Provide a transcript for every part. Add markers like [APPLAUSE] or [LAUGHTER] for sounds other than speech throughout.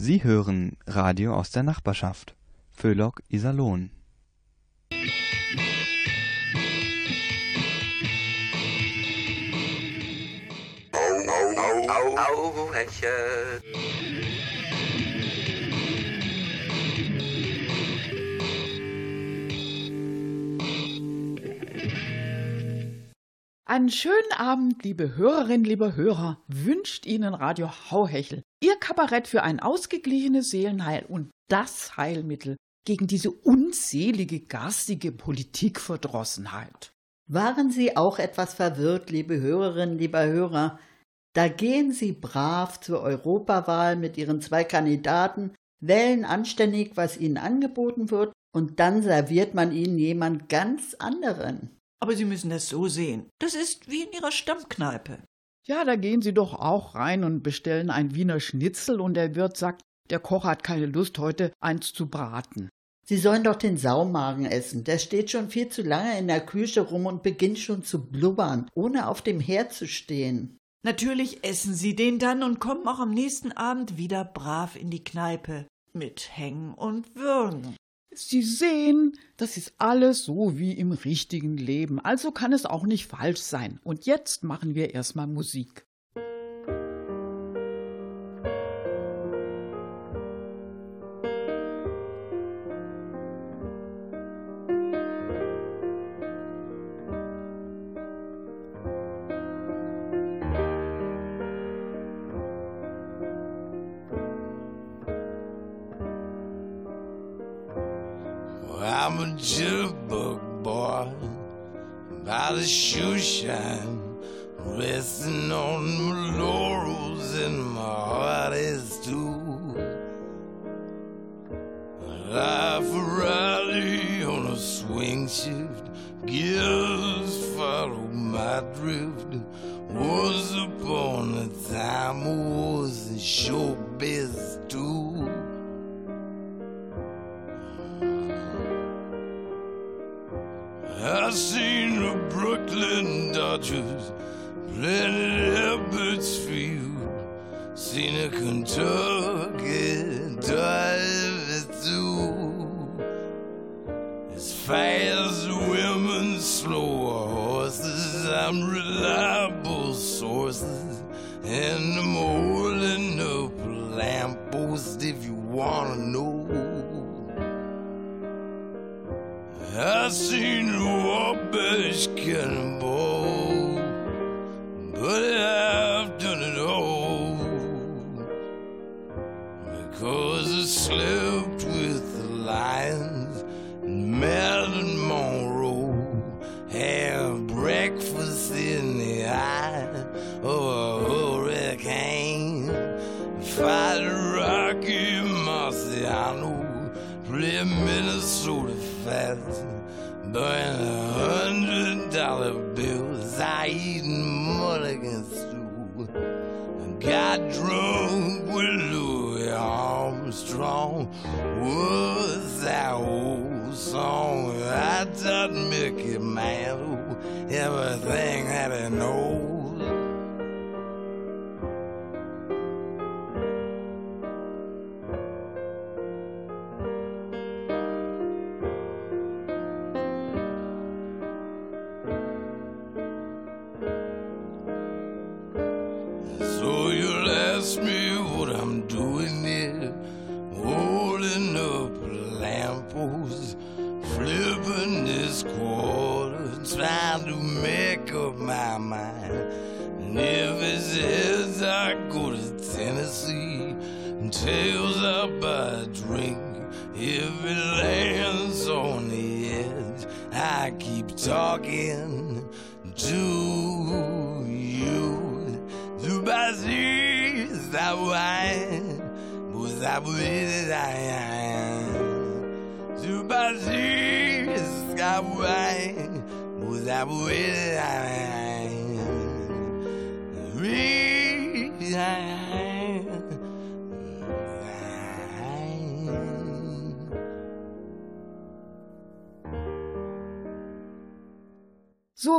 Sie hören Radio aus der Nachbarschaft. Föhlock Iserlohn. Au, au, Heche. Einen schönen Abend, liebe Hörerinnen, liebe Hörer, wünscht Ihnen Radio Hauhechel. Ihr Kabarett für ein ausgeglichenes Seelenheil und das Heilmittel gegen diese unselige, garstige Politikverdrossenheit. Waren Sie auch etwas verwirrt, liebe Hörerinnen, lieber Hörer? Da gehen Sie brav zur Europawahl mit Ihren zwei Kandidaten, wählen anständig, was Ihnen angeboten wird, und dann serviert man Ihnen jemand ganz anderen. Aber Sie müssen es so sehen. Das ist wie in Ihrer Stammkneipe. Ja, da gehen Sie doch auch rein und bestellen ein Wiener Schnitzel und der Wirt sagt, der Koch hat keine Lust, heute eins zu braten. Sie sollen doch den Saumagen essen. Der steht schon viel zu lange in der Küche rum und beginnt schon zu blubbern, ohne auf dem Herd zu stehen. Natürlich essen Sie den dann und kommen auch am nächsten Abend wieder brav in die Kneipe. Mit Hängen und Würgen. Sie sehen, das ist alles so wie im richtigen Leben, also kann es auch nicht falsch sein. Und jetzt machen wir erstmal Musik. By the shoe shine, resting on my laurels and my heart is too. Life a rally on a swing shift, gears follow my drift. Was upon a time I was in showbiz too. I seen Brooklyn Dodgers at Abbott's Field. Seen a Kentucky drive it through. As fast as women, slower horses. I'm reliable sources, and I'm holding up a lamppost if you wanna know. I seen a Wabash cannonball, but I've done it all. Because I slept with the lions and Marilyn Monroe. Have breakfast in the eye of a hurricane, fight Rocky Marciano play Minnesota fast, burn a hundred dollar bills. I eat mulligan stew. Got drunk with Louis Armstrong. Was that old song I taught Mickey Mantle everything that he knows.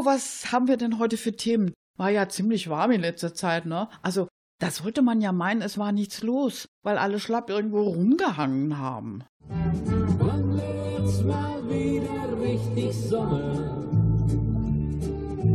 Was haben wir denn heute für Themen? War ja ziemlich warm in letzter Zeit, ne? Also Da sollte man ja meinen, es war nichts los, weil alle schlapp irgendwo rumgehangen haben. Wann wird's mal wieder richtig Sommer?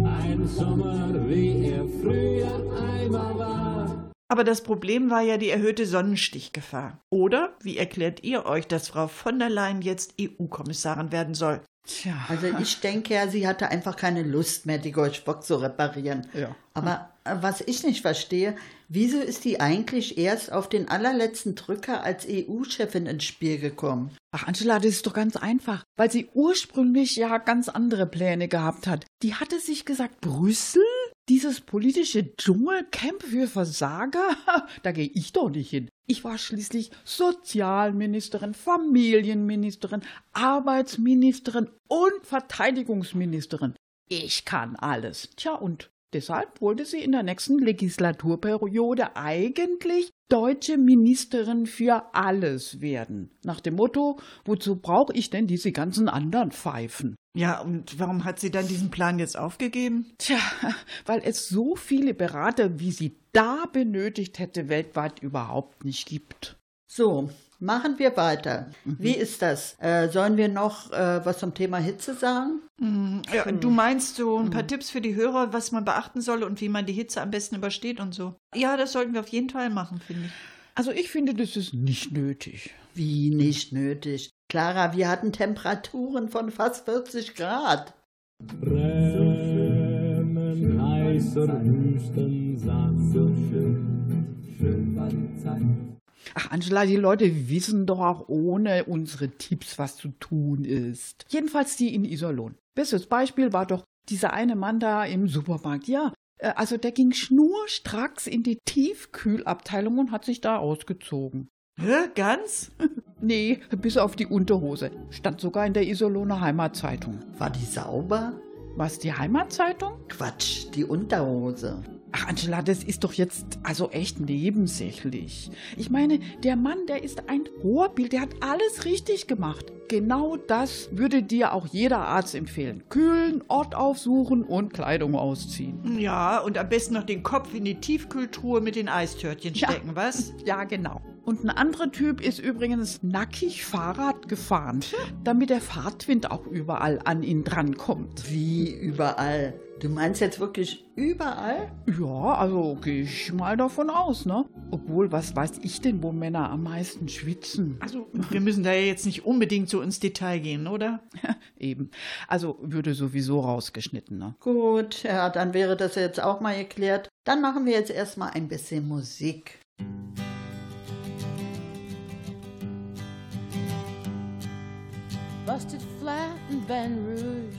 Ein Sommer, wie er früher einmal war. Aber das Problem war ja die erhöhte Sonnenstichgefahr. Oder wie erklärt ihr euch, dass Frau von der Leyen jetzt EU-Kommissarin werden soll? Tja. Also ich denke ja, sie hatte einfach keine Lust mehr, die Golschbock zu reparieren. Ja. Aber äh, was ich nicht verstehe, wieso ist die eigentlich erst auf den allerletzten Drücker als EU-Chefin ins Spiel gekommen? Ach, Angela, das ist doch ganz einfach, weil sie ursprünglich ja ganz andere Pläne gehabt hat. Die hatte sich gesagt, Brüssel? Dieses politische Dschungelcamp für Versager? [LAUGHS] Da gehe ich doch nicht hin. Ich war schließlich Sozialministerin, Familienministerin, Arbeitsministerin und Verteidigungsministerin. Ich kann alles. Tja, und deshalb wollte sie in der nächsten Legislaturperiode eigentlich deutsche Ministerin für alles werden. Nach dem Motto, wozu brauche ich denn diese ganzen anderen Pfeifen? Ja, und warum hat sie dann diesen Plan jetzt aufgegeben? Tja, weil es so viele Berater, wie sie da benötigt hätte, weltweit überhaupt nicht gibt. So, machen wir weiter. Wie ist das? Äh, sollen wir noch äh, was zum Thema Hitze sagen? Ja, du meinst so ein paar Tipps für die Hörer, was man beachten soll und wie man die Hitze am besten übersteht und so. Ja, das sollten wir auf jeden Fall machen, finde ich. Also ich finde, das ist nicht nötig. Wie nicht nötig. Clara, wir hatten Temperaturen von fast 40 Grad. Brennen heißer Wüstensand, so schön, schön war die Zeit. Ach, Angela, die Leute wissen doch auch ohne unsere Tipps, was zu tun ist. Jedenfalls die in Iserlohn. Bestes Beispiel war doch dieser eine Mann da im Supermarkt. Ja, also der ging schnurstracks in die Tiefkühlabteilung und hat sich da ausgezogen. Hä, ganz? [LAUGHS] Nee, bis auf die Unterhose. Stand sogar in der Iserlohner Heimatzeitung. War die sauber? Was, die Heimatzeitung? Quatsch, die Unterhose. Ach, Angela, das ist doch jetzt also echt nebensächlich. Ich meine, der Mann, der ist ein Vorbild, der hat alles richtig gemacht. Genau das würde dir auch jeder Arzt empfehlen. Kühlen, Ort aufsuchen und Kleidung ausziehen. Ja, und am besten noch den Kopf in die Tiefkühltruhe mit den Eistörtchen Ja. stecken, was? [LAUGHS] Ja, genau. Und ein anderer Typ ist übrigens nackig Fahrrad gefahren, damit der Fahrtwind auch überall an ihn drankommt. Wie überall. Du meinst jetzt wirklich überall? Ja, also gehe ich mal davon aus, ne? Obwohl, was weiß ich denn, wo Männer am meisten schwitzen? Also, wir müssen da ja jetzt nicht unbedingt so ins Detail gehen, oder? Eben. Also würde sowieso rausgeschnitten, ne? Gut, ja, dann wäre das jetzt auch mal geklärt. Dann machen wir jetzt erstmal ein bisschen Musik. busted flat in Baton Rouge,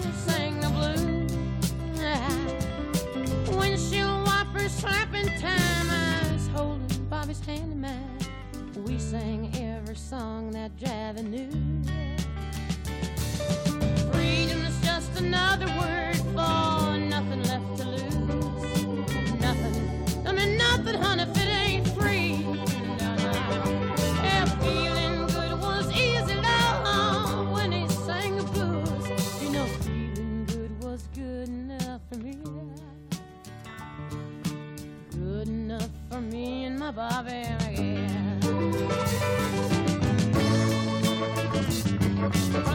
slapping time. I was holding Bobby's hand in mine. We sang every song that Javi knew. Freedom is just another word for nothing left to lose. Nothing, I mean nothing, honey, me and my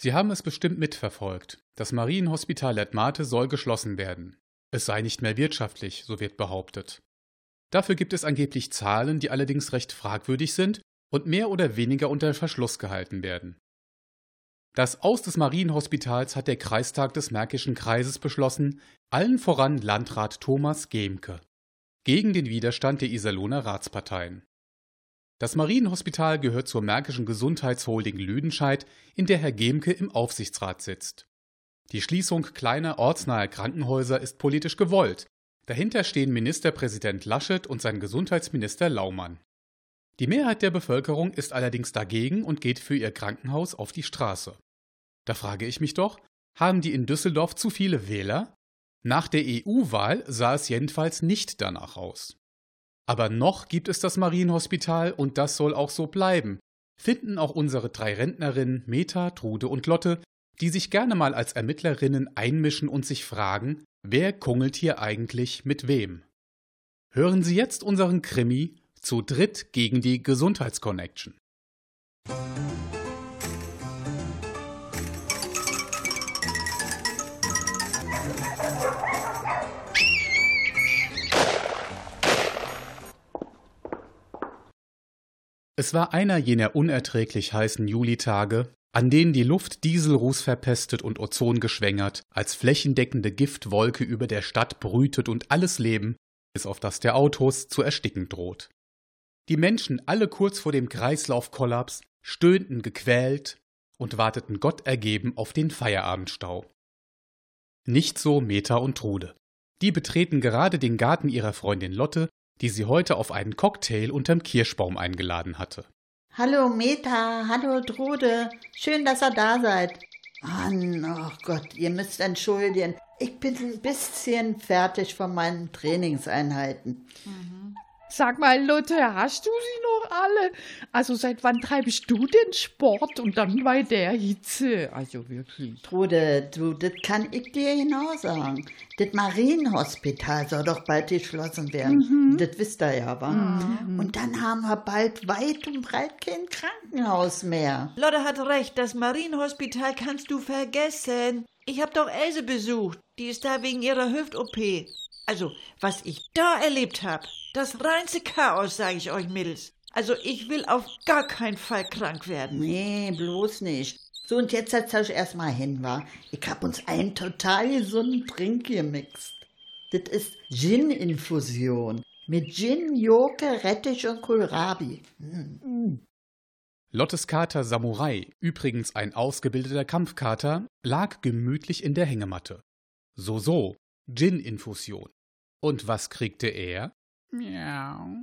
Sie haben es bestimmt mitverfolgt. Das Marienhospital Ledmate soll geschlossen werden. Es sei nicht mehr wirtschaftlich, so wird behauptet. Dafür gibt es angeblich Zahlen, die allerdings recht fragwürdig sind und mehr oder weniger unter Verschluss gehalten werden. Das Aus des Marienhospitals hat der Kreistag des Märkischen Kreises beschlossen, allen voran Landrat Thomas Gemke. Gegen den Widerstand der Iserlohner Ratsparteien. Das Marienhospital gehört zur Märkischen Gesundheitsholding Lüdenscheid, in der Herr Gemke im Aufsichtsrat sitzt. Die Schließung kleiner ortsnaher Krankenhäuser ist politisch gewollt. Dahinter stehen Ministerpräsident Laschet und sein Gesundheitsminister Laumann. Die Mehrheit der Bevölkerung ist allerdings dagegen und geht für ihr Krankenhaus auf die Straße. Da frage ich mich doch, haben die in Düsseldorf zu viele Wähler? Nach der EU-Wahl sah es jedenfalls nicht danach aus. Aber noch gibt es das Marienhospital und das soll auch so bleiben, finden auch unsere drei Rentnerinnen Meta, Trude und Lotte, die sich gerne mal als Ermittlerinnen einmischen und sich fragen, wer kungelt hier eigentlich mit wem. Hören Sie jetzt unseren Krimi zu dritt gegen die Gesundheitsconnection. Es war einer jener unerträglich heißen Julitage, an denen die Luft Dieselruß verpestet und Ozon geschwängert, als flächendeckende Giftwolke über der Stadt brütet und alles Leben, bis auf das der Autos, zu ersticken droht. Die Menschen, alle kurz vor dem Kreislaufkollaps, stöhnten gequält und warteten Gott ergeben auf den Feierabendstau. Nicht so Meta und Trude. Die betreten gerade den Garten ihrer Freundin Lotte, die sie heute auf einen Cocktail unterm Kirschbaum eingeladen hatte. Hallo Meta, hallo Trude, schön, dass ihr da seid. Mann, oh Gott, ihr müsst entschuldigen. Ich bin ein bisschen fertig von meinen Trainingseinheiten. Sag mal, Lotte, hast du sie noch alle? Also seit wann treibst du den Sport und dann bei der Hitze? Also wirklich. Trude, du, das kann ich dir genau sagen. Das Marienhospital soll doch bald geschlossen werden. Das wisst ihr ja, wa? Und dann haben wir bald weit und breit kein Krankenhaus mehr. Lotte hat recht, das Marienhospital kannst du vergessen. Ich hab doch Else besucht. Die ist da wegen ihrer Hüft-OP. Also, was ich da erlebt hab, das reinste Chaos, sage ich euch, Mädels. Also, ich will auf gar keinen Fall krank werden. Nee, bloß nicht. So, und jetzt setzt euch erstmal hin, wa? Ich hab uns einen total gesunden Trink gemixt. Das ist Gin-Infusion. Mit Gin, Joke, Rettich und Kohlrabi. Mm. Lottes Kater Samurai, übrigens ein ausgebildeter Kampfkater, lag gemütlich in der Hängematte. So, so, Gin-Infusion. Und was kriegte er? Miau.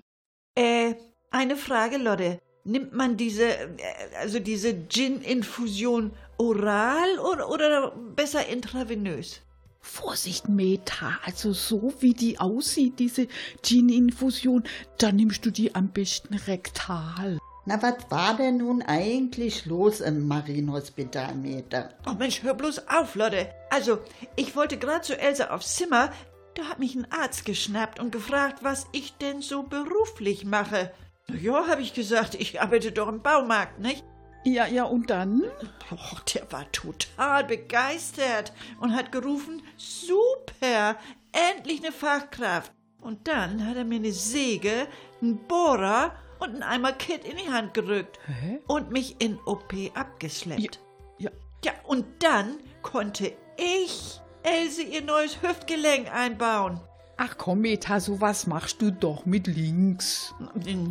Äh, eine Frage, Lotte. Nimmt man diese, äh, also diese Gin-Infusion oral oder, oder besser intravenös? Vorsicht, Meta, also so wie die aussieht, diese Gin-Infusion, da nimmst du die am besten rektal. Na, was war denn nun eigentlich los im Marienhospital, Meta? Oh Mensch, hör bloß auf, Lotte. Also, ich wollte gerade zu Else aufs Zimmer, da hat mich ein Arzt geschnappt und gefragt, was ich denn so beruflich mache. Na ja, habe ich gesagt, ich arbeite doch im Baumarkt, nicht? Ja, ja, und dann? Oh, der war total begeistert und hat gerufen, super, endlich eine Fachkraft. Und dann hat er mir eine Säge, einen Bohrer und einen Eimer Kit in die Hand gerückt Hä? und mich in OP abgeschleppt. Ja, Ja, und dann konnte ich Else ihr neues Hüftgelenk einbauen. ach komm, Meta, sowas machst du doch mit links.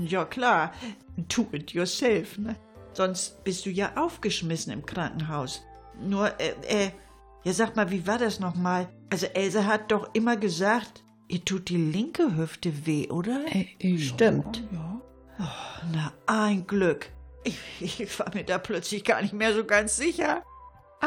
Ja klar, do it yourself, ne? Sonst bist du ja aufgeschmissen im Krankenhaus. Nur, äh, äh, ja sag mal, wie war das nochmal? Also Else hat doch immer gesagt, ihr tut die linke Hüfte weh, oder? Äh, äh, Stimmt. Ja. Na, ein Glück. Ich, ich war mir da plötzlich gar nicht mehr so ganz sicher.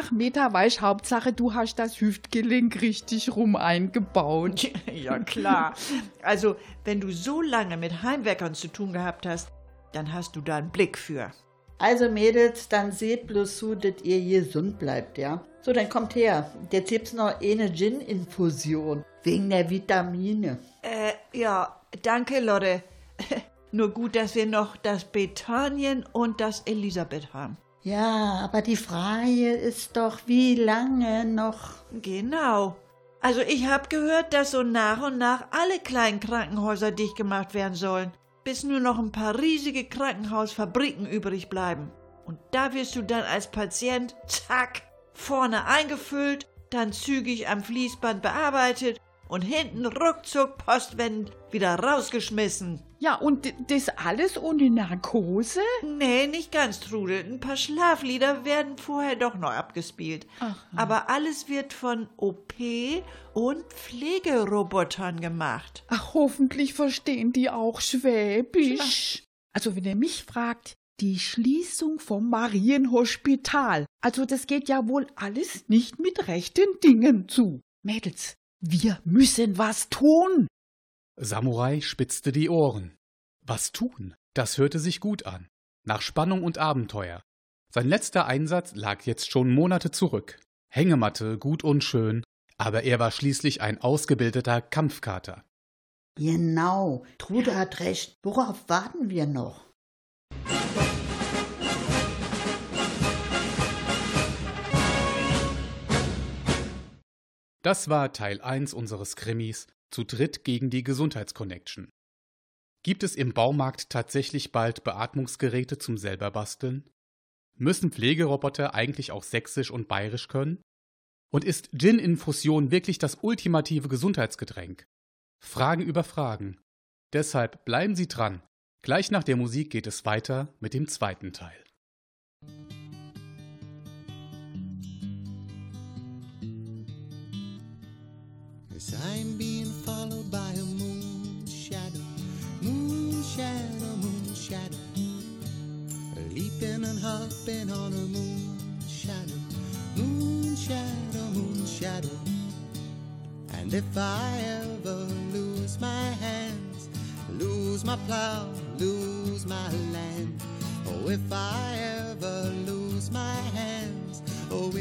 Ach, Meta, weißt, Hauptsache, du hast das Hüftgelenk richtig rum eingebaut. [LAUGHS] Ja, klar. Also, wenn du so lange mit Heimwerkern zu tun gehabt hast, dann hast du da einen Blick für. Also Mädels, dann seht bloß zu, dass ihr gesund bleibt, ja? So, dann kommt her. Jetzt gibt's noch eine Gin-Infusion. Wegen der Vitamine. Äh, ja, danke, Lotte. [LAUGHS] Nur gut, dass wir noch das Bethanien und das Elisabeth haben. Ja, aber die Frage ist doch, wie lange noch? Genau. Also ich habe gehört, dass so nach und nach alle kleinen Krankenhäuser dicht gemacht werden sollen, bis nur noch ein paar riesige Krankenhausfabriken übrig bleiben. Und da wirst du dann als Patient, zack, vorne eingefüllt, dann zügig am Fließband bearbeitet und hinten ruckzuck postwendend wieder rausgeschmissen. Ja, und das alles ohne Narkose? Nee, nicht ganz, Trudel. Ein paar Schlaflieder werden vorher doch noch abgespielt. Aber alles wird von OP und Pflegerobotern gemacht. Ach, hoffentlich verstehen die auch Schwäbisch. Also, wenn ihr mich fragt, die Schließung vom Marienhospital. Also, das geht ja wohl alles nicht mit rechten Dingen zu. Mädels, wir müssen was tun. Samurai spitzte die Ohren. Was tun? Das hörte sich gut an. Nach Spannung und Abenteuer. Sein letzter Einsatz lag jetzt schon Monate zurück. Hängematte, gut und schön, aber er war schließlich ein ausgebildeter Kampfkater. Genau, Trude hat recht. Worauf warten wir noch? Das war Teil 1 unseres Krimis Zu dritt gegen die Gesundheitsconnection. Gibt es im Baumarkt tatsächlich bald Beatmungsgeräte zum selberbasteln? Müssen Pflegeroboter eigentlich auch sächsisch und bayerisch können? Und ist Gin-Infusion wirklich das ultimative Gesundheitsgetränk? Fragen über Fragen. Deshalb bleiben Sie dran. Gleich nach der Musik geht es weiter mit dem zweiten Teil. I'm being followed by a moon shadow, moon shadow, moon shadow. Leaping and hopping on a moon shadow, moon shadow, moon shadow. And if I ever lose my hands, lose my plow, lose my land, oh, if I ever lose my hands, oh,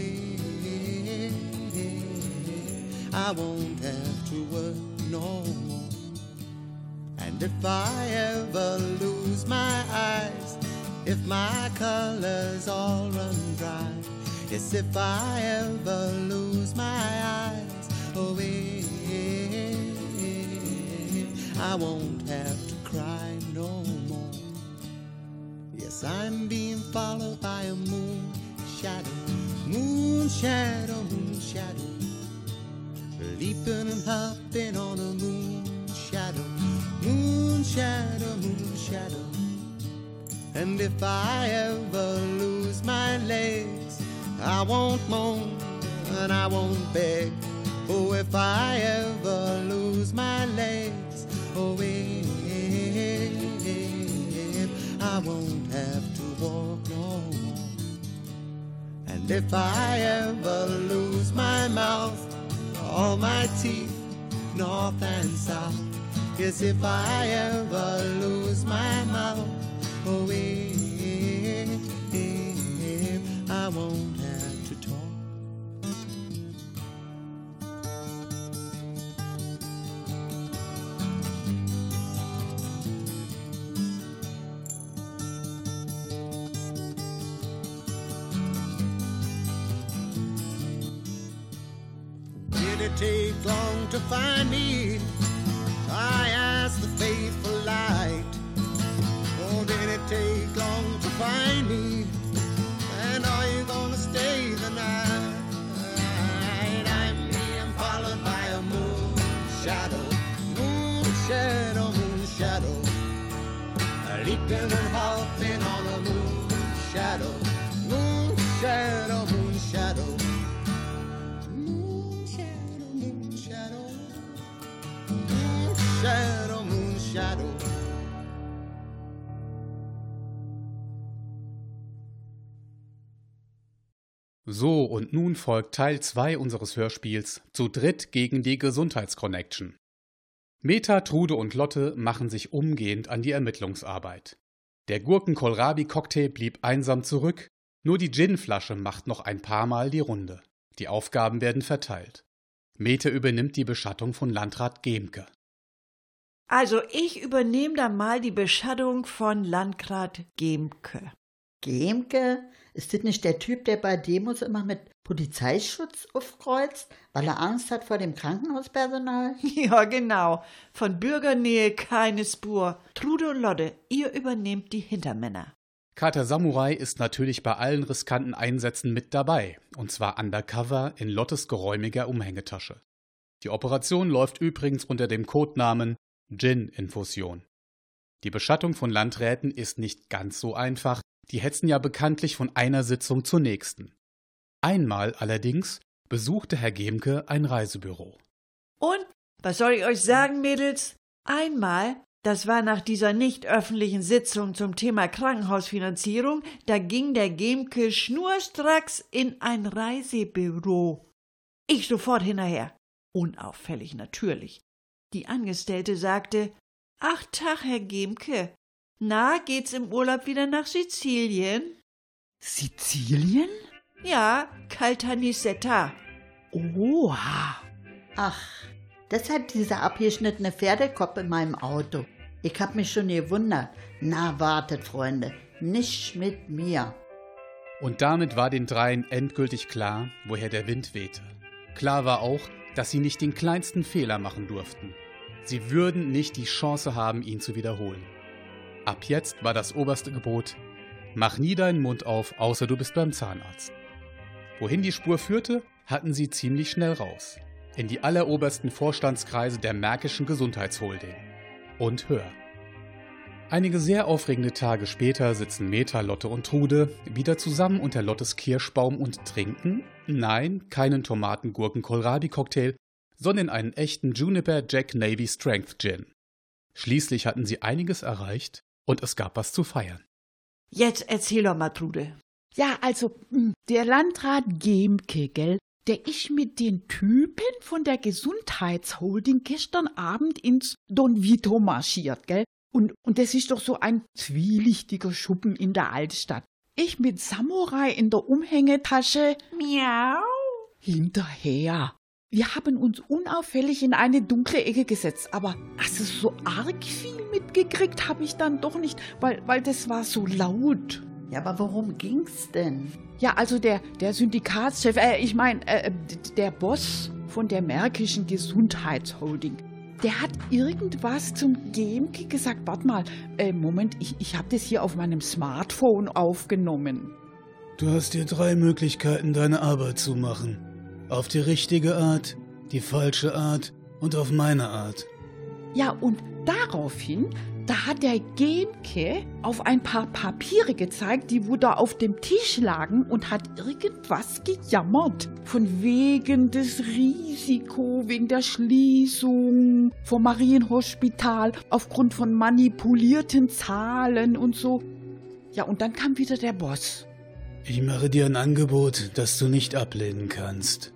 I won't have to work And if I ever lose my eyes, if my colors all run dry, yes, if I ever lose my eyes, oh, eh, I won't have to cry no more. Yes, I'm being followed by a moon shadow, moon shadow, moon shadow, leaping and hopping on a moon shadow, moon shadow, moon shadow. And if I ever lose my legs, I won't moan and I won't beg. Oh, if I ever lose my legs, oh, if I won't have to walk more. And if I ever all my teeth, north and south, yes, if I ever lose my mouth, oh, if I won't find me? So, und nun folgt Teil 2 unseres Hörspiels Zu dritt gegen die Gesundheitsconnection. Meta, Trude und Lotte machen sich umgehend an die Ermittlungsarbeit. Der Gurken-Kohlrabi-Cocktail blieb einsam zurück, nur die Ginflasche macht noch ein paar Mal die Runde. Die Aufgaben werden verteilt. Meta übernimmt die Beschattung von Landrat Gemke. Also ich übernehme dann mal die Beschattung von Landrat Gemke. Gemke? Ist das nicht der Typ, der bei Demos immer mit Polizeischutz aufkreuzt, weil er Angst hat vor dem Krankenhauspersonal? [LAUGHS] Ja, genau. Von Bürgernähe keine Spur. Trude und Lotte, ihr übernehmt die Hintermänner. Kater Samurai ist natürlich bei allen riskanten Einsätzen mit dabei, und zwar undercover in Lottes geräumiger Umhängetasche. Die Operation läuft übrigens unter dem Codenamen Gin-Infusion. Die Beschattung von Landräten ist nicht ganz so einfach, die hetzen ja bekanntlich von einer Sitzung zur nächsten. Einmal allerdings besuchte Herr Gemke ein Reisebüro. Und, was soll ich euch sagen, Mädels? Einmal, das war nach dieser nicht öffentlichen Sitzung zum Thema Krankenhausfinanzierung, da ging der Gemke schnurstracks in ein Reisebüro. Ich sofort hinterher. Unauffällig natürlich. Die Angestellte sagte, Ach Tag, Herr Gemke. Na, geht's im Urlaub wieder nach Sizilien? Sizilien? Ja, Caltanissetta. Oha. Ach, deshalb dieser abgeschnittene Pferdekopf in meinem Auto. Ich hab mich schon gewundert. Na, wartet, Freunde, nicht mit mir. Und damit war den dreien endgültig klar, woher der Wind wehte. Klar war auch, dass sie nicht den kleinsten Fehler machen durften. Sie würden nicht die Chance haben, ihn zu wiederholen. Ab jetzt war das oberste Gebot, mach nie deinen Mund auf, außer du bist beim Zahnarzt. Wohin die Spur führte, hatten sie ziemlich schnell raus. In die allerobersten Vorstandskreise der Märkischen Gesundheitsholding. Und hör. Einige sehr aufregende Tage später sitzen Meta, Lotte und Trude wieder zusammen unter Lottes Kirschbaum und trinken, nein, keinen Tomaten-Gurken-Kohlrabi-Cocktail, sondern einen echten Juniper Jack Navy Strength Gin. Schließlich hatten sie einiges erreicht und es gab was zu feiern. Jetzt erzähl doch mal, Trude. Ja, also hm, der Landrat Gemke, gell, der ist mit den Typen von der Gesundheitsholding gestern Abend ins Don Vito marschiert, gell? Und, und das ist doch so ein zwielichtiger Schuppen in der Altstadt. Ich mit Samurai in der Umhängetasche. Miau. Hinterher. Wir haben uns unauffällig in eine dunkle Ecke gesetzt, aber also so arg viel mitgekriegt habe ich dann doch nicht, weil, weil das war so laut. Ja, aber worum ging's denn? Ja, also der, der Syndikatschef, äh, ich meine, äh, der Boss von der Märkischen Gesundheitsholding, der hat irgendwas zum Gemke gesagt. Warte mal, äh, Moment, ich, ich habe das hier auf meinem Smartphone aufgenommen. Du hast dir drei Möglichkeiten, deine Arbeit zu machen. Auf die richtige Art, die falsche Art und auf meine Art. Ja, und daraufhin, da hat der Gemke auf ein paar Papiere gezeigt, die wo da auf dem Tisch lagen und hat irgendwas gejammert. Von wegen des Risiko, wegen der Schließung vom Marienhospital, aufgrund von manipulierten Zahlen und so. Ja, und dann kam wieder der Boss. Ich mache dir ein Angebot, das du nicht ablehnen kannst.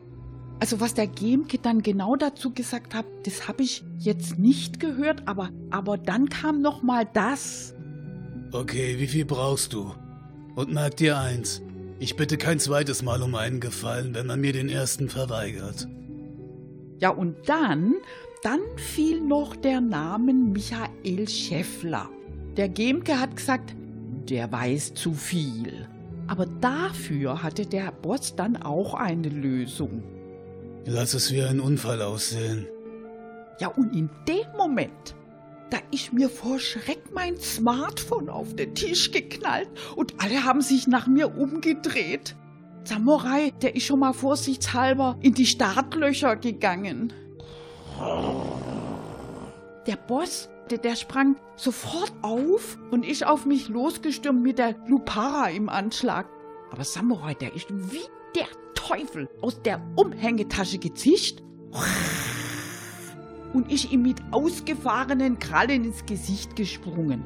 Also was der Gemke dann genau dazu gesagt hat, das habe ich jetzt nicht gehört, aber, aber dann kam noch mal das. Okay, wie viel brauchst du? Und merk dir eins, ich bitte kein zweites Mal um einen Gefallen, wenn man mir den ersten verweigert. Ja, und dann, dann fiel noch der Name Michael Schäffler. Der Gemke hat gesagt, der weiß zu viel. Aber dafür hatte der Boss dann auch eine Lösung. Lass es wie ein Unfall aussehen. Ja, und in dem Moment, da ist mir vor Schreck mein Smartphone auf den Tisch geknallt und alle haben sich nach mir umgedreht. Samurai, der ist schon mal vorsichtshalber in die Startlöcher gegangen. Der Boss, der, der sprang sofort auf und ist auf mich losgestürmt mit der Lupara im Anschlag. Aber Samurai, der ist wie der Teufel aus der Umhängetasche gezischt und ist ihm mit ausgefahrenen Krallen ins Gesicht gesprungen.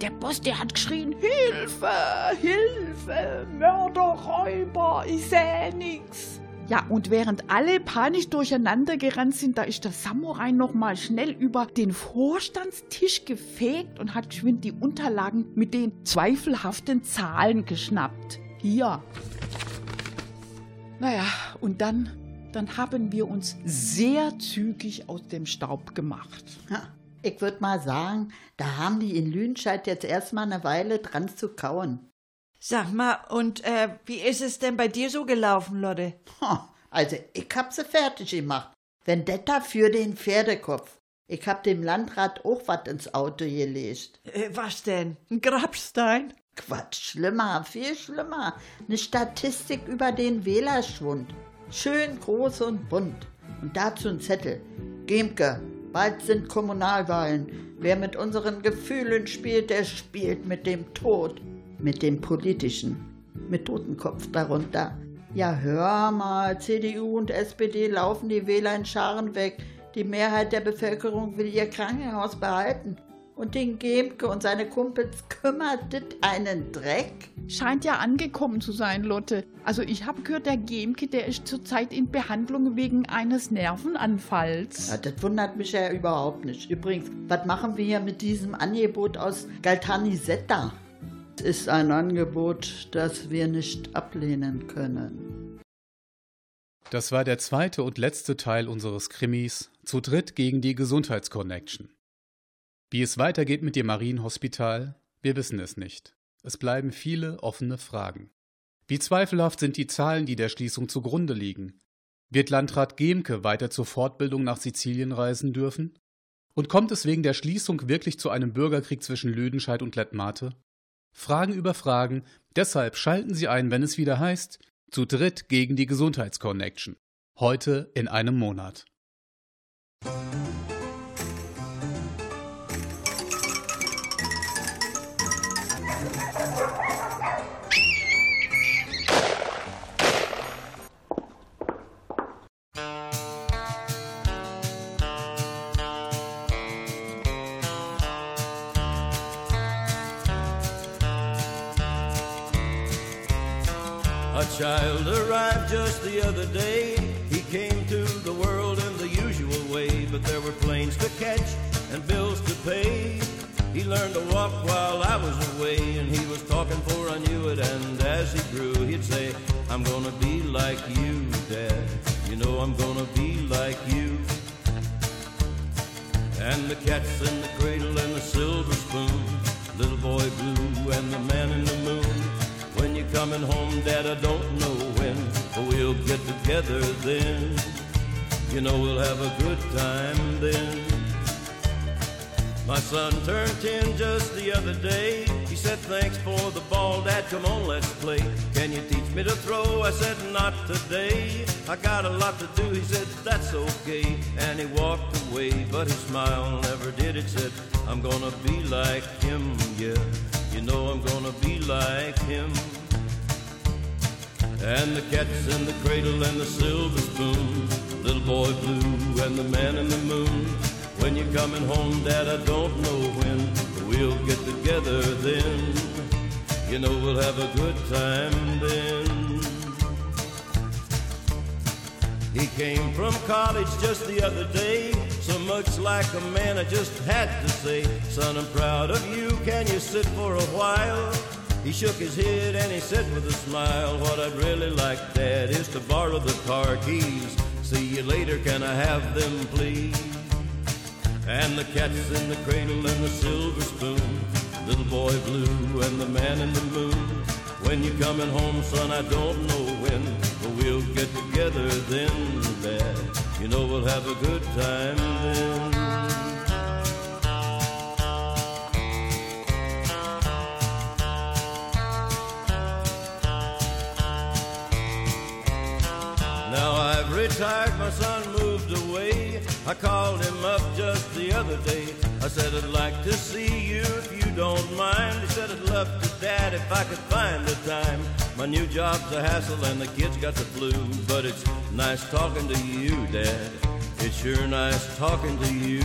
Der Boss, der hat geschrien, Hilfe, Hilfe, Mörder, Räuber, ich seh nix. Ja, und während alle panisch durcheinander gerannt sind, da ist der Samurai nochmal schnell über den Vorstandstisch gefegt und hat geschwind die Unterlagen mit den zweifelhaften Zahlen geschnappt. Hier. Naja, und dann, dann haben wir uns sehr zügig aus dem Staub gemacht. Ich würde mal sagen, da haben die in Lüdenscheid jetzt erstmal eine Weile dran zu kauen. Sag mal, und äh, wie ist es denn bei dir so gelaufen, Lotte? Ha, Also, ich hab sie fertig gemacht. Vendetta für den Pferdekopf. Ich hab dem Landrat auch was ins Auto gelegt. Äh, was denn? Ein Grabstein? Quatsch, schlimmer, viel schlimmer. Eine Statistik über den Wählerschwund. Schön groß und bunt. Und dazu ein Zettel. Gemke, bald sind Kommunalwahlen. Wer mit unseren Gefühlen spielt, der spielt mit dem Tod. Mit dem politischen. Mit Totenkopf darunter. Ja, hör mal, CDU und SPD laufen die Wähler in Scharen weg. Die Mehrheit der Bevölkerung will ihr Krankenhaus behalten. Und den Gemke und seine Kumpels kümmert das einen Dreck? Scheint ja angekommen zu sein, Lotte. Also ich habe gehört, der Gemke, der ist zurzeit in Behandlung wegen eines Nervenanfalls. Ja, das wundert mich ja überhaupt nicht. Übrigens, was machen wir hier mit diesem Angebot aus Galtanisetta? Es ist ein Angebot, das wir nicht ablehnen können. Das war der zweite und letzte Teil unseres Krimis Zu dritt gegen die Gesundheitsconnection. Wie es weitergeht mit dem Marienhospital, wir wissen es nicht. Es bleiben viele offene Fragen. Wie zweifelhaft sind die Zahlen, die der Schließung zugrunde liegen? Wird Landrat Gemke weiter zur Fortbildung nach Sizilien reisen dürfen? Und kommt es wegen der Schließung wirklich zu einem Bürgerkrieg zwischen Lüdenscheid und Lettmate? Fragen über Fragen, deshalb schalten Sie ein, wenn es wieder heißt, zu dritt gegen die Gesundheitsconnection. Heute in einem Monat. Child arrived just the other day. He came to the world in the usual way, but there were planes to catch and bills to pay. He learned to walk while I was away, and he was talking for I knew it. And as he grew, he'd say, I'm gonna be like you, Dad. You know I'm gonna be like you. And the cat's in the cradle and the silver spoon, little boy blue and the man in the moon. When you're coming home, Dad, I don't know when, we'll get together then. You know we'll have a good time then. My son turned 10 just the other day. He said, Thanks for the ball, Dad. Come on, let's play. Can you teach me to throw? I said, Not today. I got a lot to do. He said, That's okay. And he walked away, but his smile never did. It said, I'm gonna be like him, yeah. You know I'm gonna be like him. And the cat's in the cradle and the silver spoon. Little boy blue and the man in the moon. When you're coming home, Dad, I don't know when. We'll get together then. You know we'll have a good time then. He came from college just the other day. So much like a man, I just had to say, Son, I'm proud of you. Can you sit for a while? He shook his head and he said with a smile, What I'd really like, Dad, is to borrow the car keys. See you later, can I have them, please? And the cat's in the cradle and the silver spoon. Little boy blue and the man in the moon. When you're coming home, son, I don't know when, but we'll get together then, Dad. You know we'll have a good time then. Now I've retired, my son moved away. I called him up just the other day. I said, I'd like to see you if you don't mind. He said, I'd love to, Dad, if I could find the time. My new job's a hassle and the kids got the flu. But it's nice talking to you, Dad. It's sure nice talking to you.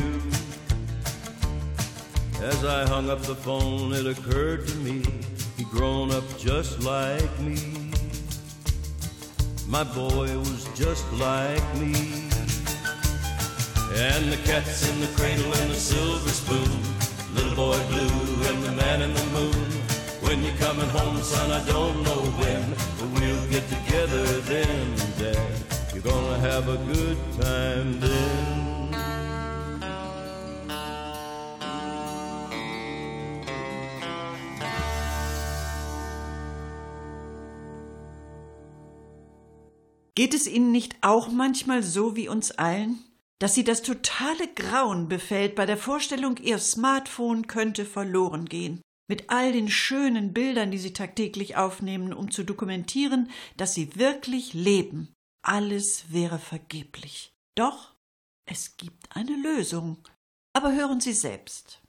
As I hung up the phone, it occurred to me he'd grown up just like me. My boy was just like me. And the cat's in the cradle and the silver spoon. Little boy blue and the man in the moon. When you're coming home, son, I don't know when, but we'll get together then, Dad. You're gonna have a good time then. Geht es Ihnen nicht auch manchmal so wie uns allen, dass Sie das totale Grauen befällt bei der Vorstellung, Ihr Smartphone könnte verloren gehen, mit all den schönen Bildern, die Sie tagtäglich aufnehmen, um zu dokumentieren, dass Sie wirklich leben. Alles wäre vergeblich. Doch es gibt eine Lösung. Aber hören Sie selbst.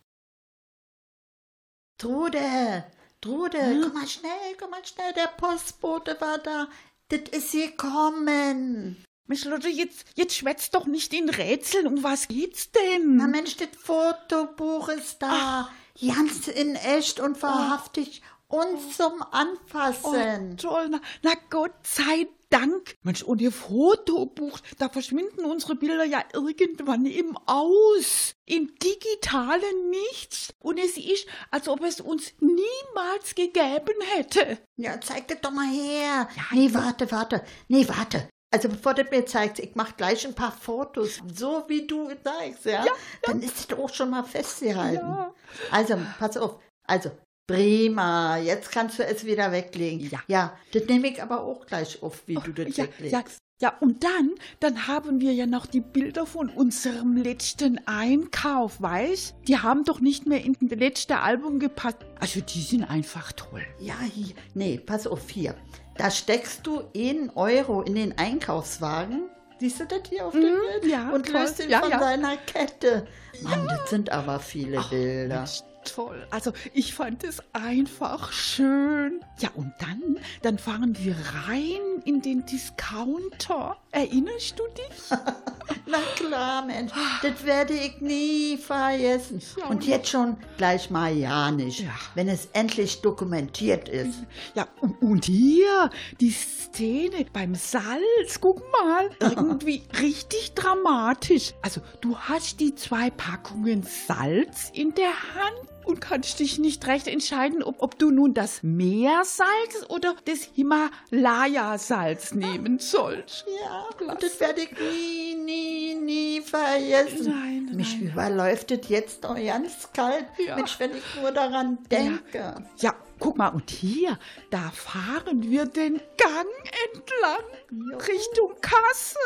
Trude, Trude, komm mal schnell, komm mal schnell, der Postbote war da. Das ist gekommen. Mensch, Lotte, jetzt, jetzt schwätzt doch nicht in Rätseln. Um was geht's denn? Na Mensch, das Fotobuch ist da. Ganz in echt und wahrhaftig und zum Anfassen. Oh, toll, na, na Gott sei Dank. Mensch, und Ihr Fotobuch, da verschwinden unsere Bilder ja irgendwann im Aus. Im digitalen Nichts. Und es ist, als ob es uns niemals gegeben hätte. Ja, zeig das doch mal her. nee, warte, warte. Nee, warte. Also bevor du mir zeigst, ich mach gleich ein paar Fotos, so wie du zeigst, ja? Dann ist es auch schon mal festgehalten. Ja. Also, pass auf. Also, prima. Jetzt kannst du es wieder weglegen. Ja. Ja, das nehme ich aber auch gleich auf, wie du das Ja, weglegst. ja, ja, und dann, dann haben wir ja noch die Bilder von unserem letzten Einkauf, weißt? Die haben doch nicht mehr in das letzte Album gepasst. Also die sind einfach toll. Ja, hier. Nee, pass auf, hier. Da steckst du einen Euro in den Einkaufswagen. Siehst du das hier auf dem Mhm, Bild? ja, Und toll. löst ihn Ja, von ja. seiner Kette. Mann, das sind aber viele Bilder. Mensch, toll. Also ich fand es einfach schön. Ja, und dann, dann fahren wir rein in den Discounter. Erinnerst du dich? [LAUGHS] Na klar, Mensch, das werde ich nie vergessen. Ja, Und jetzt schon gleich mal ja nicht, Ja. wenn es endlich dokumentiert ist. Ja, und, und hier, die Szene beim Salz, guck mal, [LAUGHS] irgendwie richtig dramatisch. Also, du hast die zwei Packungen Salz in der Hand und kannst dich nicht recht entscheiden, ob, ob du nun das Meersalz oder das Himalaya-Salz nehmen sollst. Ja, und das werde ich nie, nie, nie vergessen. Nein, Mich nein. überläuft es jetzt doch ganz kalt, Ja. Mensch, wenn ich nur daran denke. Ja, guck mal, und hier, da fahren wir den Gang entlang Richtung Kasse.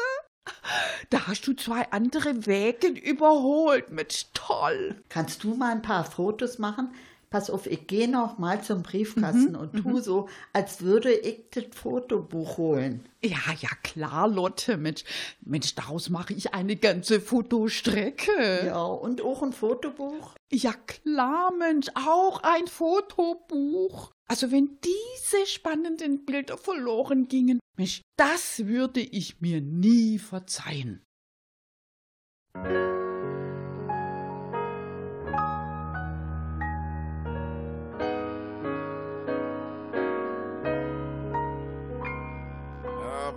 [LAUGHS] Da hast du zwei andere Wegen überholt. Mensch, toll. Kannst du mal ein paar Fotos machen? Pass auf, ich gehe noch mal zum Briefkasten Mhm, und tu so, als würde ich das Fotobuch holen. Ja, ja, klar, Lotte. Mensch, Mensch daraus mache ich eine ganze Fotostrecke. Ja, und auch ein Fotobuch? Ja, klar, Mensch, auch ein Fotobuch. Also wenn diese spannenden Bilder verloren gingen, Mensch, das würde ich mir nie verzeihen.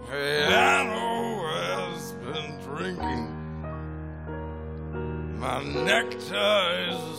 Piano has been drinking. My necktie is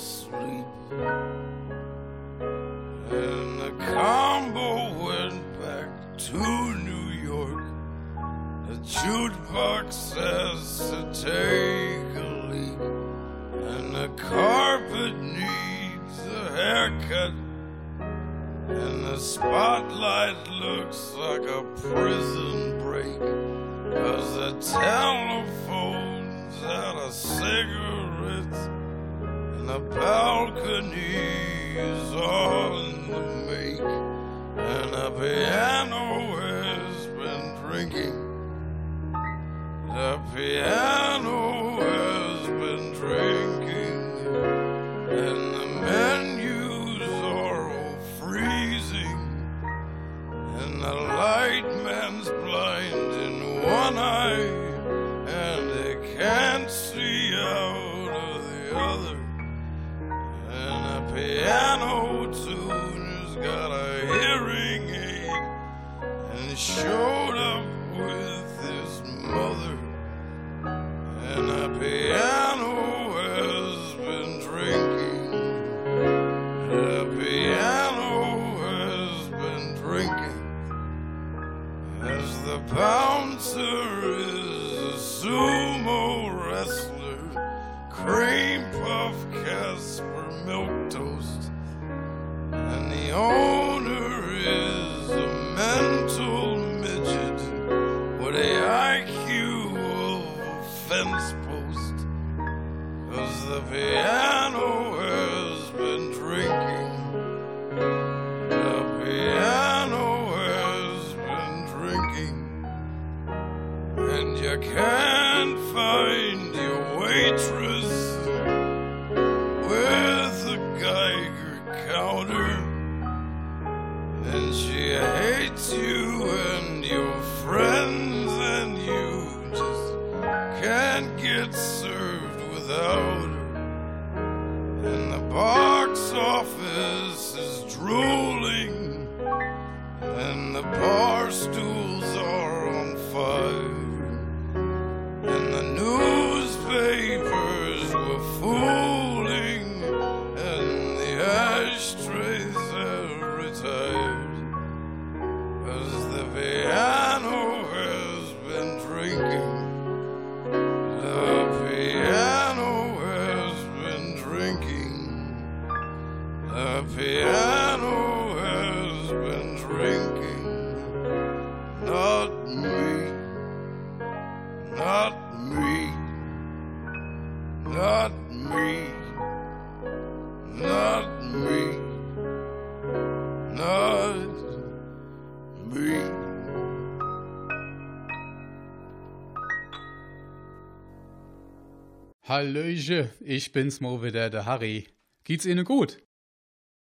Hallöche, ich bin's mal wieder, der Harry. Geht's Ihnen gut?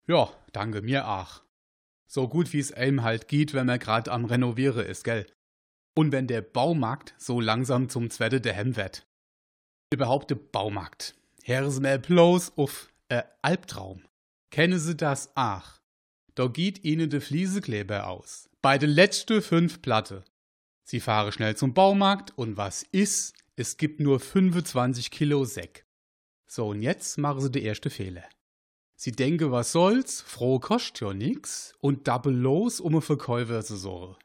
Ja, danke mir auch. So gut wie's einem halt geht, wenn man grad am Renoviere ist, gell? Und wenn der Baumarkt so langsam zum Zwette der Hemm wird. Überhaupt der Baumarkt. Herr ist mir bloß auf äh, Albtraum. Kennen Sie das auch? Da geht Ihnen de Fliesekleber aus. Bei de letzte fünf Platte. Sie fahren schnell zum Baumarkt und was ist? Es gibt nur 25 Kilo Säck. So, und jetzt machen Sie den erste Fehler. Sie denken, was soll's, froh kostet ja nix und double los, um einen Verkäufer zu suchen.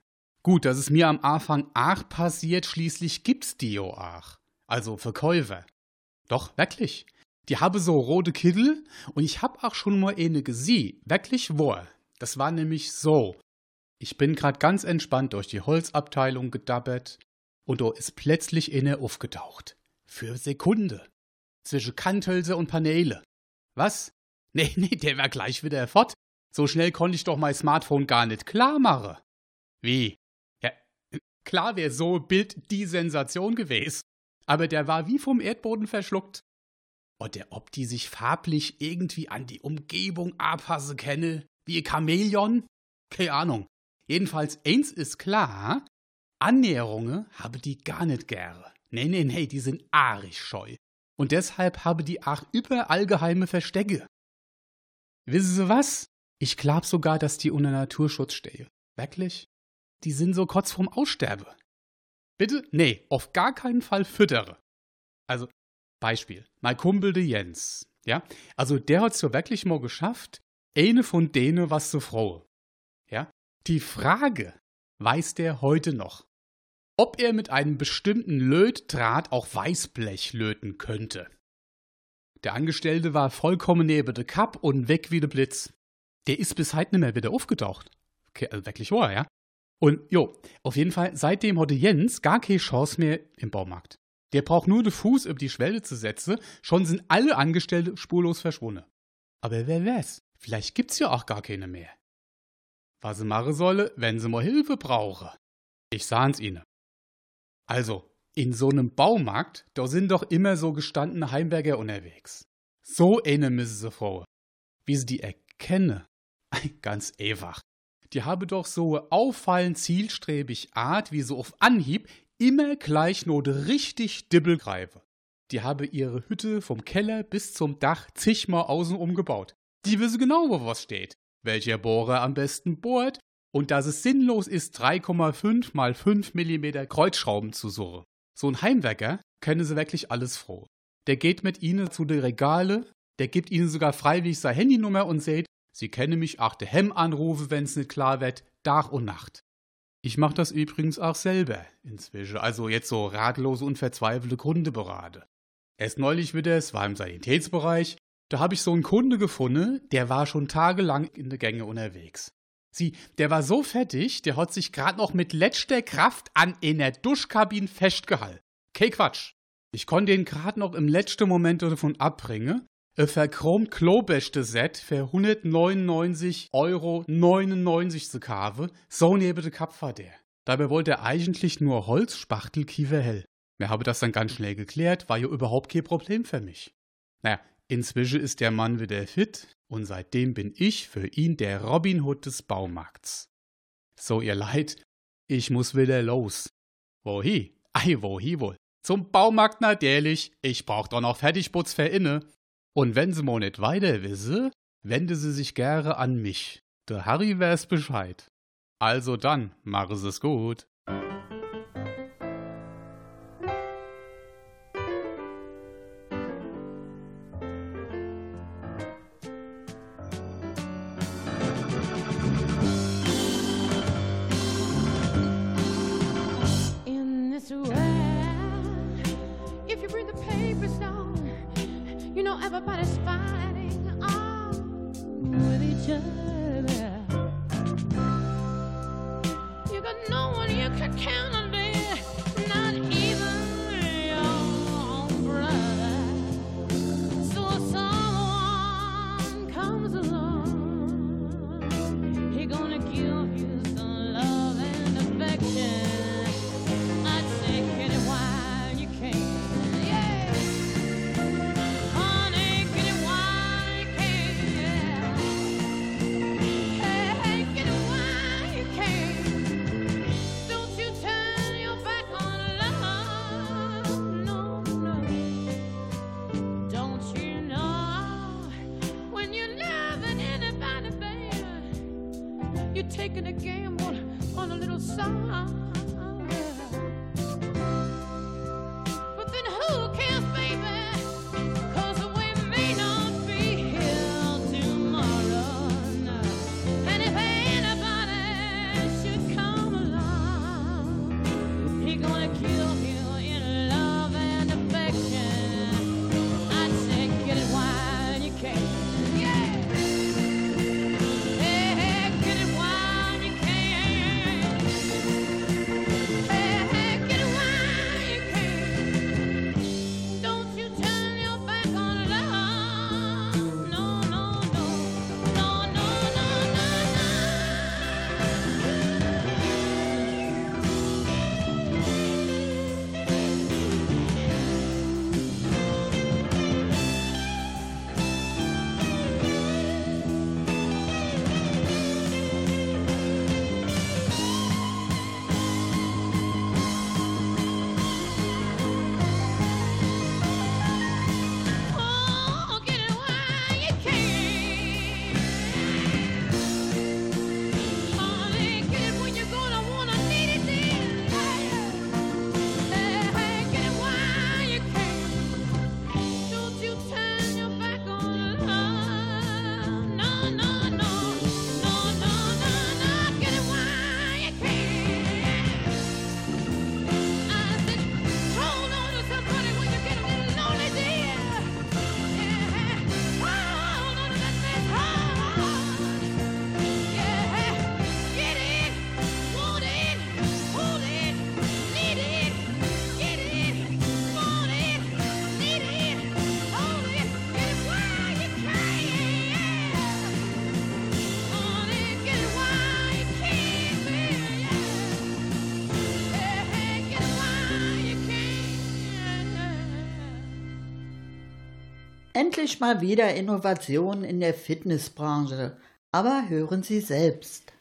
Gut, das ist mir am Anfang auch passiert, schließlich gibt's die jo auch. Also Verkäufer. Doch, wirklich. Die habe so rote Kittel und ich hab auch schon mal eine gesehen. Wirklich wahr. Das war nämlich so. Ich bin grad ganz entspannt durch die Holzabteilung gedabbert Und da ist plötzlich inne aufgetaucht. Für Sekunde. Zwischen Kanthölzer und Paneele. Was? [LAUGHS] Nee, nee, der war gleich wieder fort. So schnell konnte ich doch mein Smartphone gar nicht klar machen. Wie? Ja, [CLEARS THROAT] klar wäre so Bild die Sensation gewesen. Aber der war wie vom Erdboden verschluckt. Oder ob die sich farblich irgendwie an die Umgebung anpassen kenne, wie ein Chamäleon? Keine Ahnung. Jedenfalls eins ist klar, Annäherungen habe die gar nicht gerne. Nee, nee, nee, die sind arisch scheu. Und deshalb habe die auch überall geheime Verstecke. Wissen Sie was? Ich glaub sogar, dass die unter Naturschutz stehe. Wirklich? Die sind so kurz vorm Aussterbe. Bitte? Nee, auf gar keinen Fall füttere. Also, Beispiel. Mein Kumpel de Jens. Ja? Also, der hat's so wirklich mal geschafft, eine von denen was zu frohe. Ja? Die Frage weiß der heute noch. Ob er mit einem bestimmten Lötdraht auch Weißblech löten könnte. Der Angestellte war vollkommen neben der Kapp und weg wie der Blitz. Der ist bis heute nicht mehr wieder aufgetaucht. Okay, also wirklich wahr, ja? Und jo, auf jeden Fall, seitdem hatte Jens gar keine Chance mehr im Baumarkt. Der braucht nur den Fuß über die Schwelle zu setzen, schon sind alle Angestellte spurlos verschwunden. Aber wer weiß, vielleicht gibt's ja auch gar keine mehr. Was sie machen solle, wenn sie mal Hilfe brauche. Ich sah's ihnen. Also, in so einem Baumarkt, da sind doch immer so gestandene Heimberger unterwegs. So eine sie vor. Wie sie die erkenne. [LAUGHS] Ganz einfach. Die habe doch so auffallend zielstrebig Art, wie so auf Anhieb immer gleich de richtig Dibbel greife. Die habe ihre Hütte vom Keller bis zum Dach zigmal außen umgebaut. Die wissen genau, wo was steht. Welcher Bohrer am besten bohrt und dass es sinnlos ist, 3,5 mal 5 mm Kreuzschrauben zu suchen. So ein Heimwerker können sie wirklich alles froh. Der geht mit ihnen zu den Regale, der gibt ihnen sogar freiwillig seine Handynummer und sagt, sie kennen mich auch de Hemm anrufe, wenn's nicht klar wird, Tag und Nacht. Ich mache das übrigens auch selber inzwischen, also jetzt so ratlose und verzweifelte Kunde berate. Erst neulich wieder, es war im Sanitätsbereich, da habe ich so einen Kunde gefunden, der war schon tagelang in der Gänge unterwegs. Sie, der war so fertig, der hat sich grad noch mit letzter Kraft an in der Duschkabine festgehalten. Kei Quatsch. Ich konnte ihn grad noch im letzten Moment davon abbringen. Ein verchromt Klobeste-Set für 199 Euro 99 zu kaufen. So neben der Kap war der. Dabei wollte er eigentlich nur Holzspachtel kieferhell. Mir habe das dann ganz schnell geklärt, war ja überhaupt kein Problem für mich. Naja, inzwischen ist der Mann wieder fit, und seitdem bin ich für ihn der Robin Hood des Baumarkts. So, ihr Leid, ich muss wieder los. Wohi? Ei, wohi wohl? Zum Baumarkt natürlich, ich brauch doch noch Fertigputz für inne. Und wenn sie mo nicht weiter wisse, wende sie sich gerne an mich. Der Harry wär's Bescheid. Also dann, mache es gut. Endlich mal wieder Innovation in der Fitnessbranche. Aber hören Sie selbst.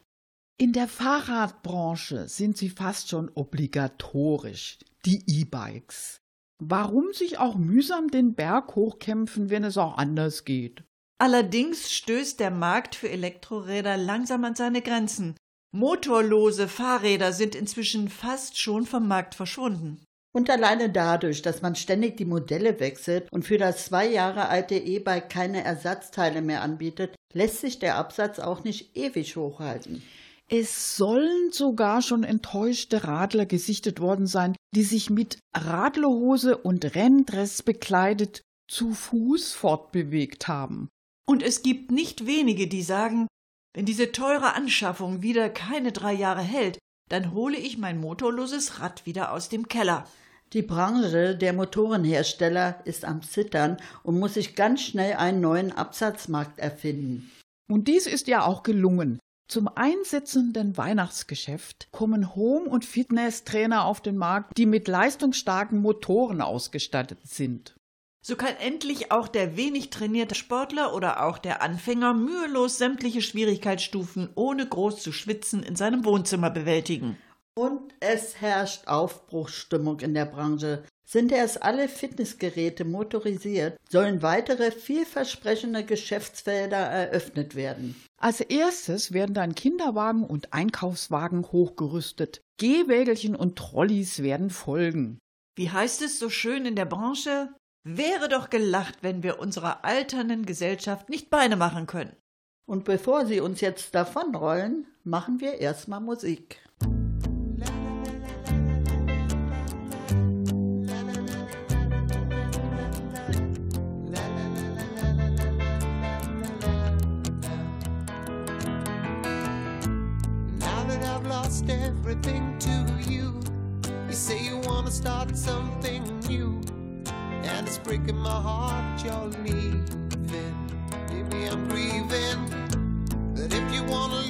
In der Fahrradbranche sind sie fast schon obligatorisch, die E-Bikes. Warum sich auch mühsam den Berg hochkämpfen, wenn es auch anders geht? Allerdings stößt der Markt für Elektroräder langsam an seine Grenzen. Motorlose Fahrräder sind inzwischen fast schon vom Markt verschwunden. Und alleine dadurch, dass man ständig die Modelle wechselt und für das zwei Jahre alte E-Bike keine Ersatzteile mehr anbietet, lässt sich der Absatz auch nicht ewig hochhalten. Es sollen sogar schon enttäuschte Radler gesichtet worden sein, die sich mit Radlerhose und Renndress bekleidet zu Fuß fortbewegt haben. Und es gibt nicht wenige, die sagen, wenn diese teure Anschaffung wieder keine drei Jahre hält, dann hole ich mein motorloses Rad wieder aus dem Keller. Die Branche der Motorenhersteller ist am Zittern und muss sich ganz schnell einen neuen Absatzmarkt erfinden. Und dies ist ja auch gelungen. Zum einsetzenden Weihnachtsgeschäft kommen Home- und Fitnesstrainer auf den Markt, die mit leistungsstarken Motoren ausgestattet sind. So kann endlich auch der wenig trainierte Sportler oder auch der Anfänger mühelos sämtliche Schwierigkeitsstufen ohne groß zu schwitzen in seinem Wohnzimmer bewältigen. Und es herrscht Aufbruchsstimmung in der Branche. Sind erst alle Fitnessgeräte motorisiert, sollen weitere vielversprechende Geschäftsfelder eröffnet werden. Als erstes werden dann Kinderwagen und Einkaufswagen hochgerüstet. Gehwägelchen und Trolleys werden folgen. Wie heißt es so schön in der Branche? Wäre doch gelacht, wenn wir unserer alternden Gesellschaft nicht Beine machen können. Und bevor Sie uns jetzt davonrollen, machen wir erstmal Musik. Now that I've lost everything to you, you say you wanna start something new, and it's breaking my heart you're leaving. Baby, I'm grieving. But if you wanna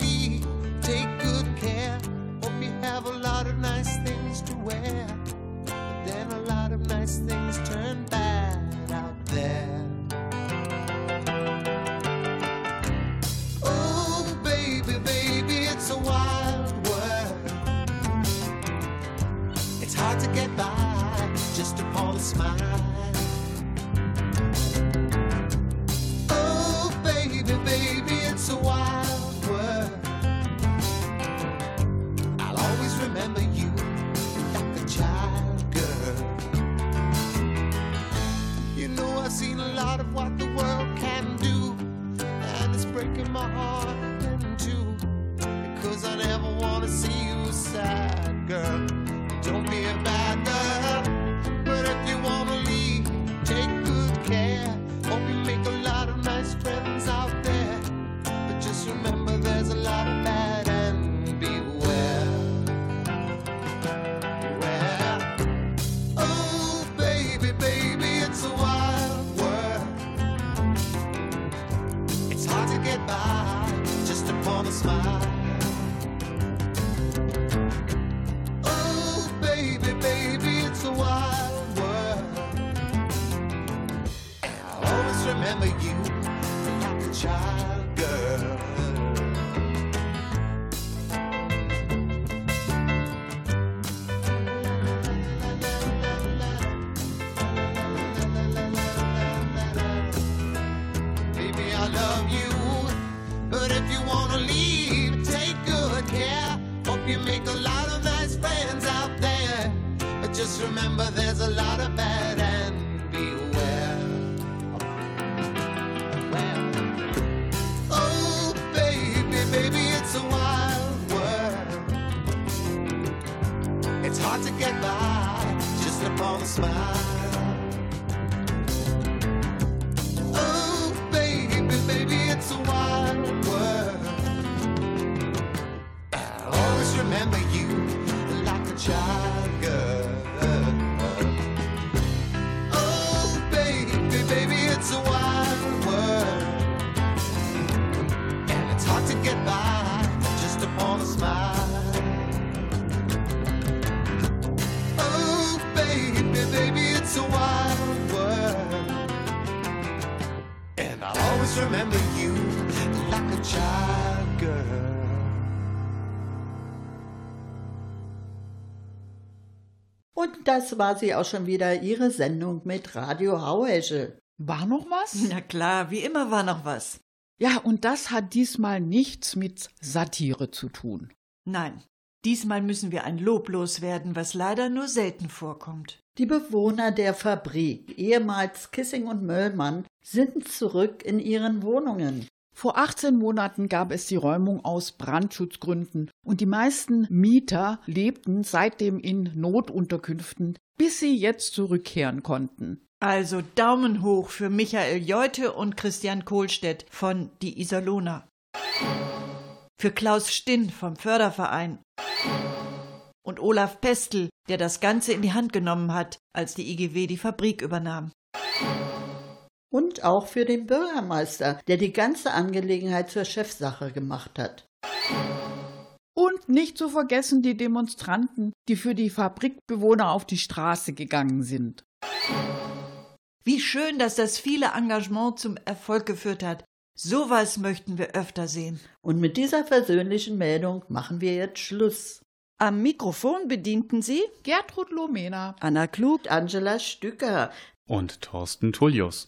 love you. Das war sie auch schon wieder, ihre Sendung mit Radio Haueschel. War noch was? Na klar, wie immer war noch was. Ja, und das hat diesmal nichts mit Satire zu tun. Nein, diesmal müssen wir ein Lob loswerden, was leider nur selten vorkommt. Die Bewohner der Fabrik, ehemals Kissing und Möllmann, sind zurück in ihren Wohnungen. Vor 18 Monaten gab es die Räumung aus Brandschutzgründen und die meisten Mieter lebten seitdem in Notunterkünften, bis sie jetzt zurückkehren konnten. Also Daumen hoch für Michael Jeute und Christian Kohlstedt von Die Iserlohner. Für Klaus Stinn vom Förderverein. Und Olaf Pestel, der das Ganze in die Hand genommen hat, als die IGW die Fabrik übernahm. Und auch für den Bürgermeister, der die ganze Angelegenheit zur Chefsache gemacht hat. Und nicht zu vergessen die Demonstranten, die für die Fabrikbewohner auf die Straße gegangen sind. Wie schön, dass das viele Engagement zum Erfolg geführt hat. Sowas möchten wir öfter sehen. Und mit dieser versöhnlichen Meldung machen wir jetzt Schluss. Am Mikrofon bedienten sie Gertrud Lomena, Anna Klug, Angela Stücker Und Thorsten Tullius.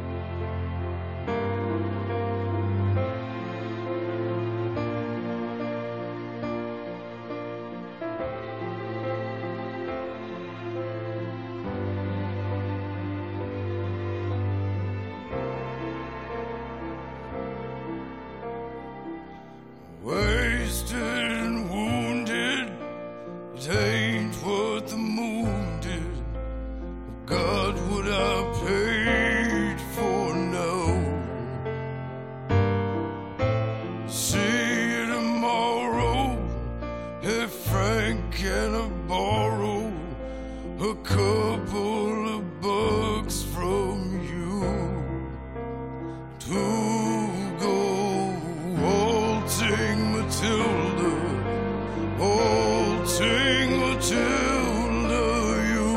Matilda, waltzing Matilda, you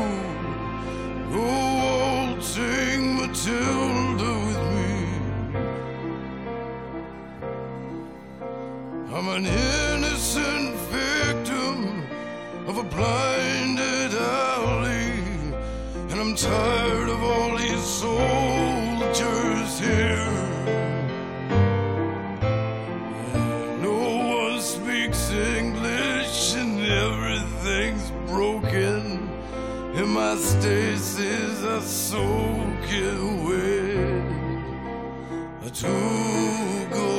go Matilda with me. I'm an innocent victim of a blinded alley, and I'm tired of all these soldiers stasis are soaking wet. To go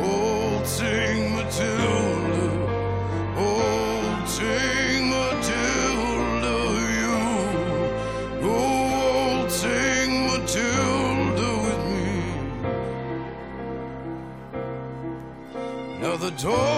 waltzing Matilda, waltzing Matilda, you go waltzing Matilda with me. Now the dogs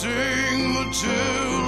sing the tune.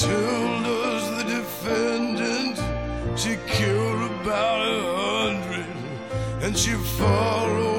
Told us the defendant. She killed about a hundred, and she followed.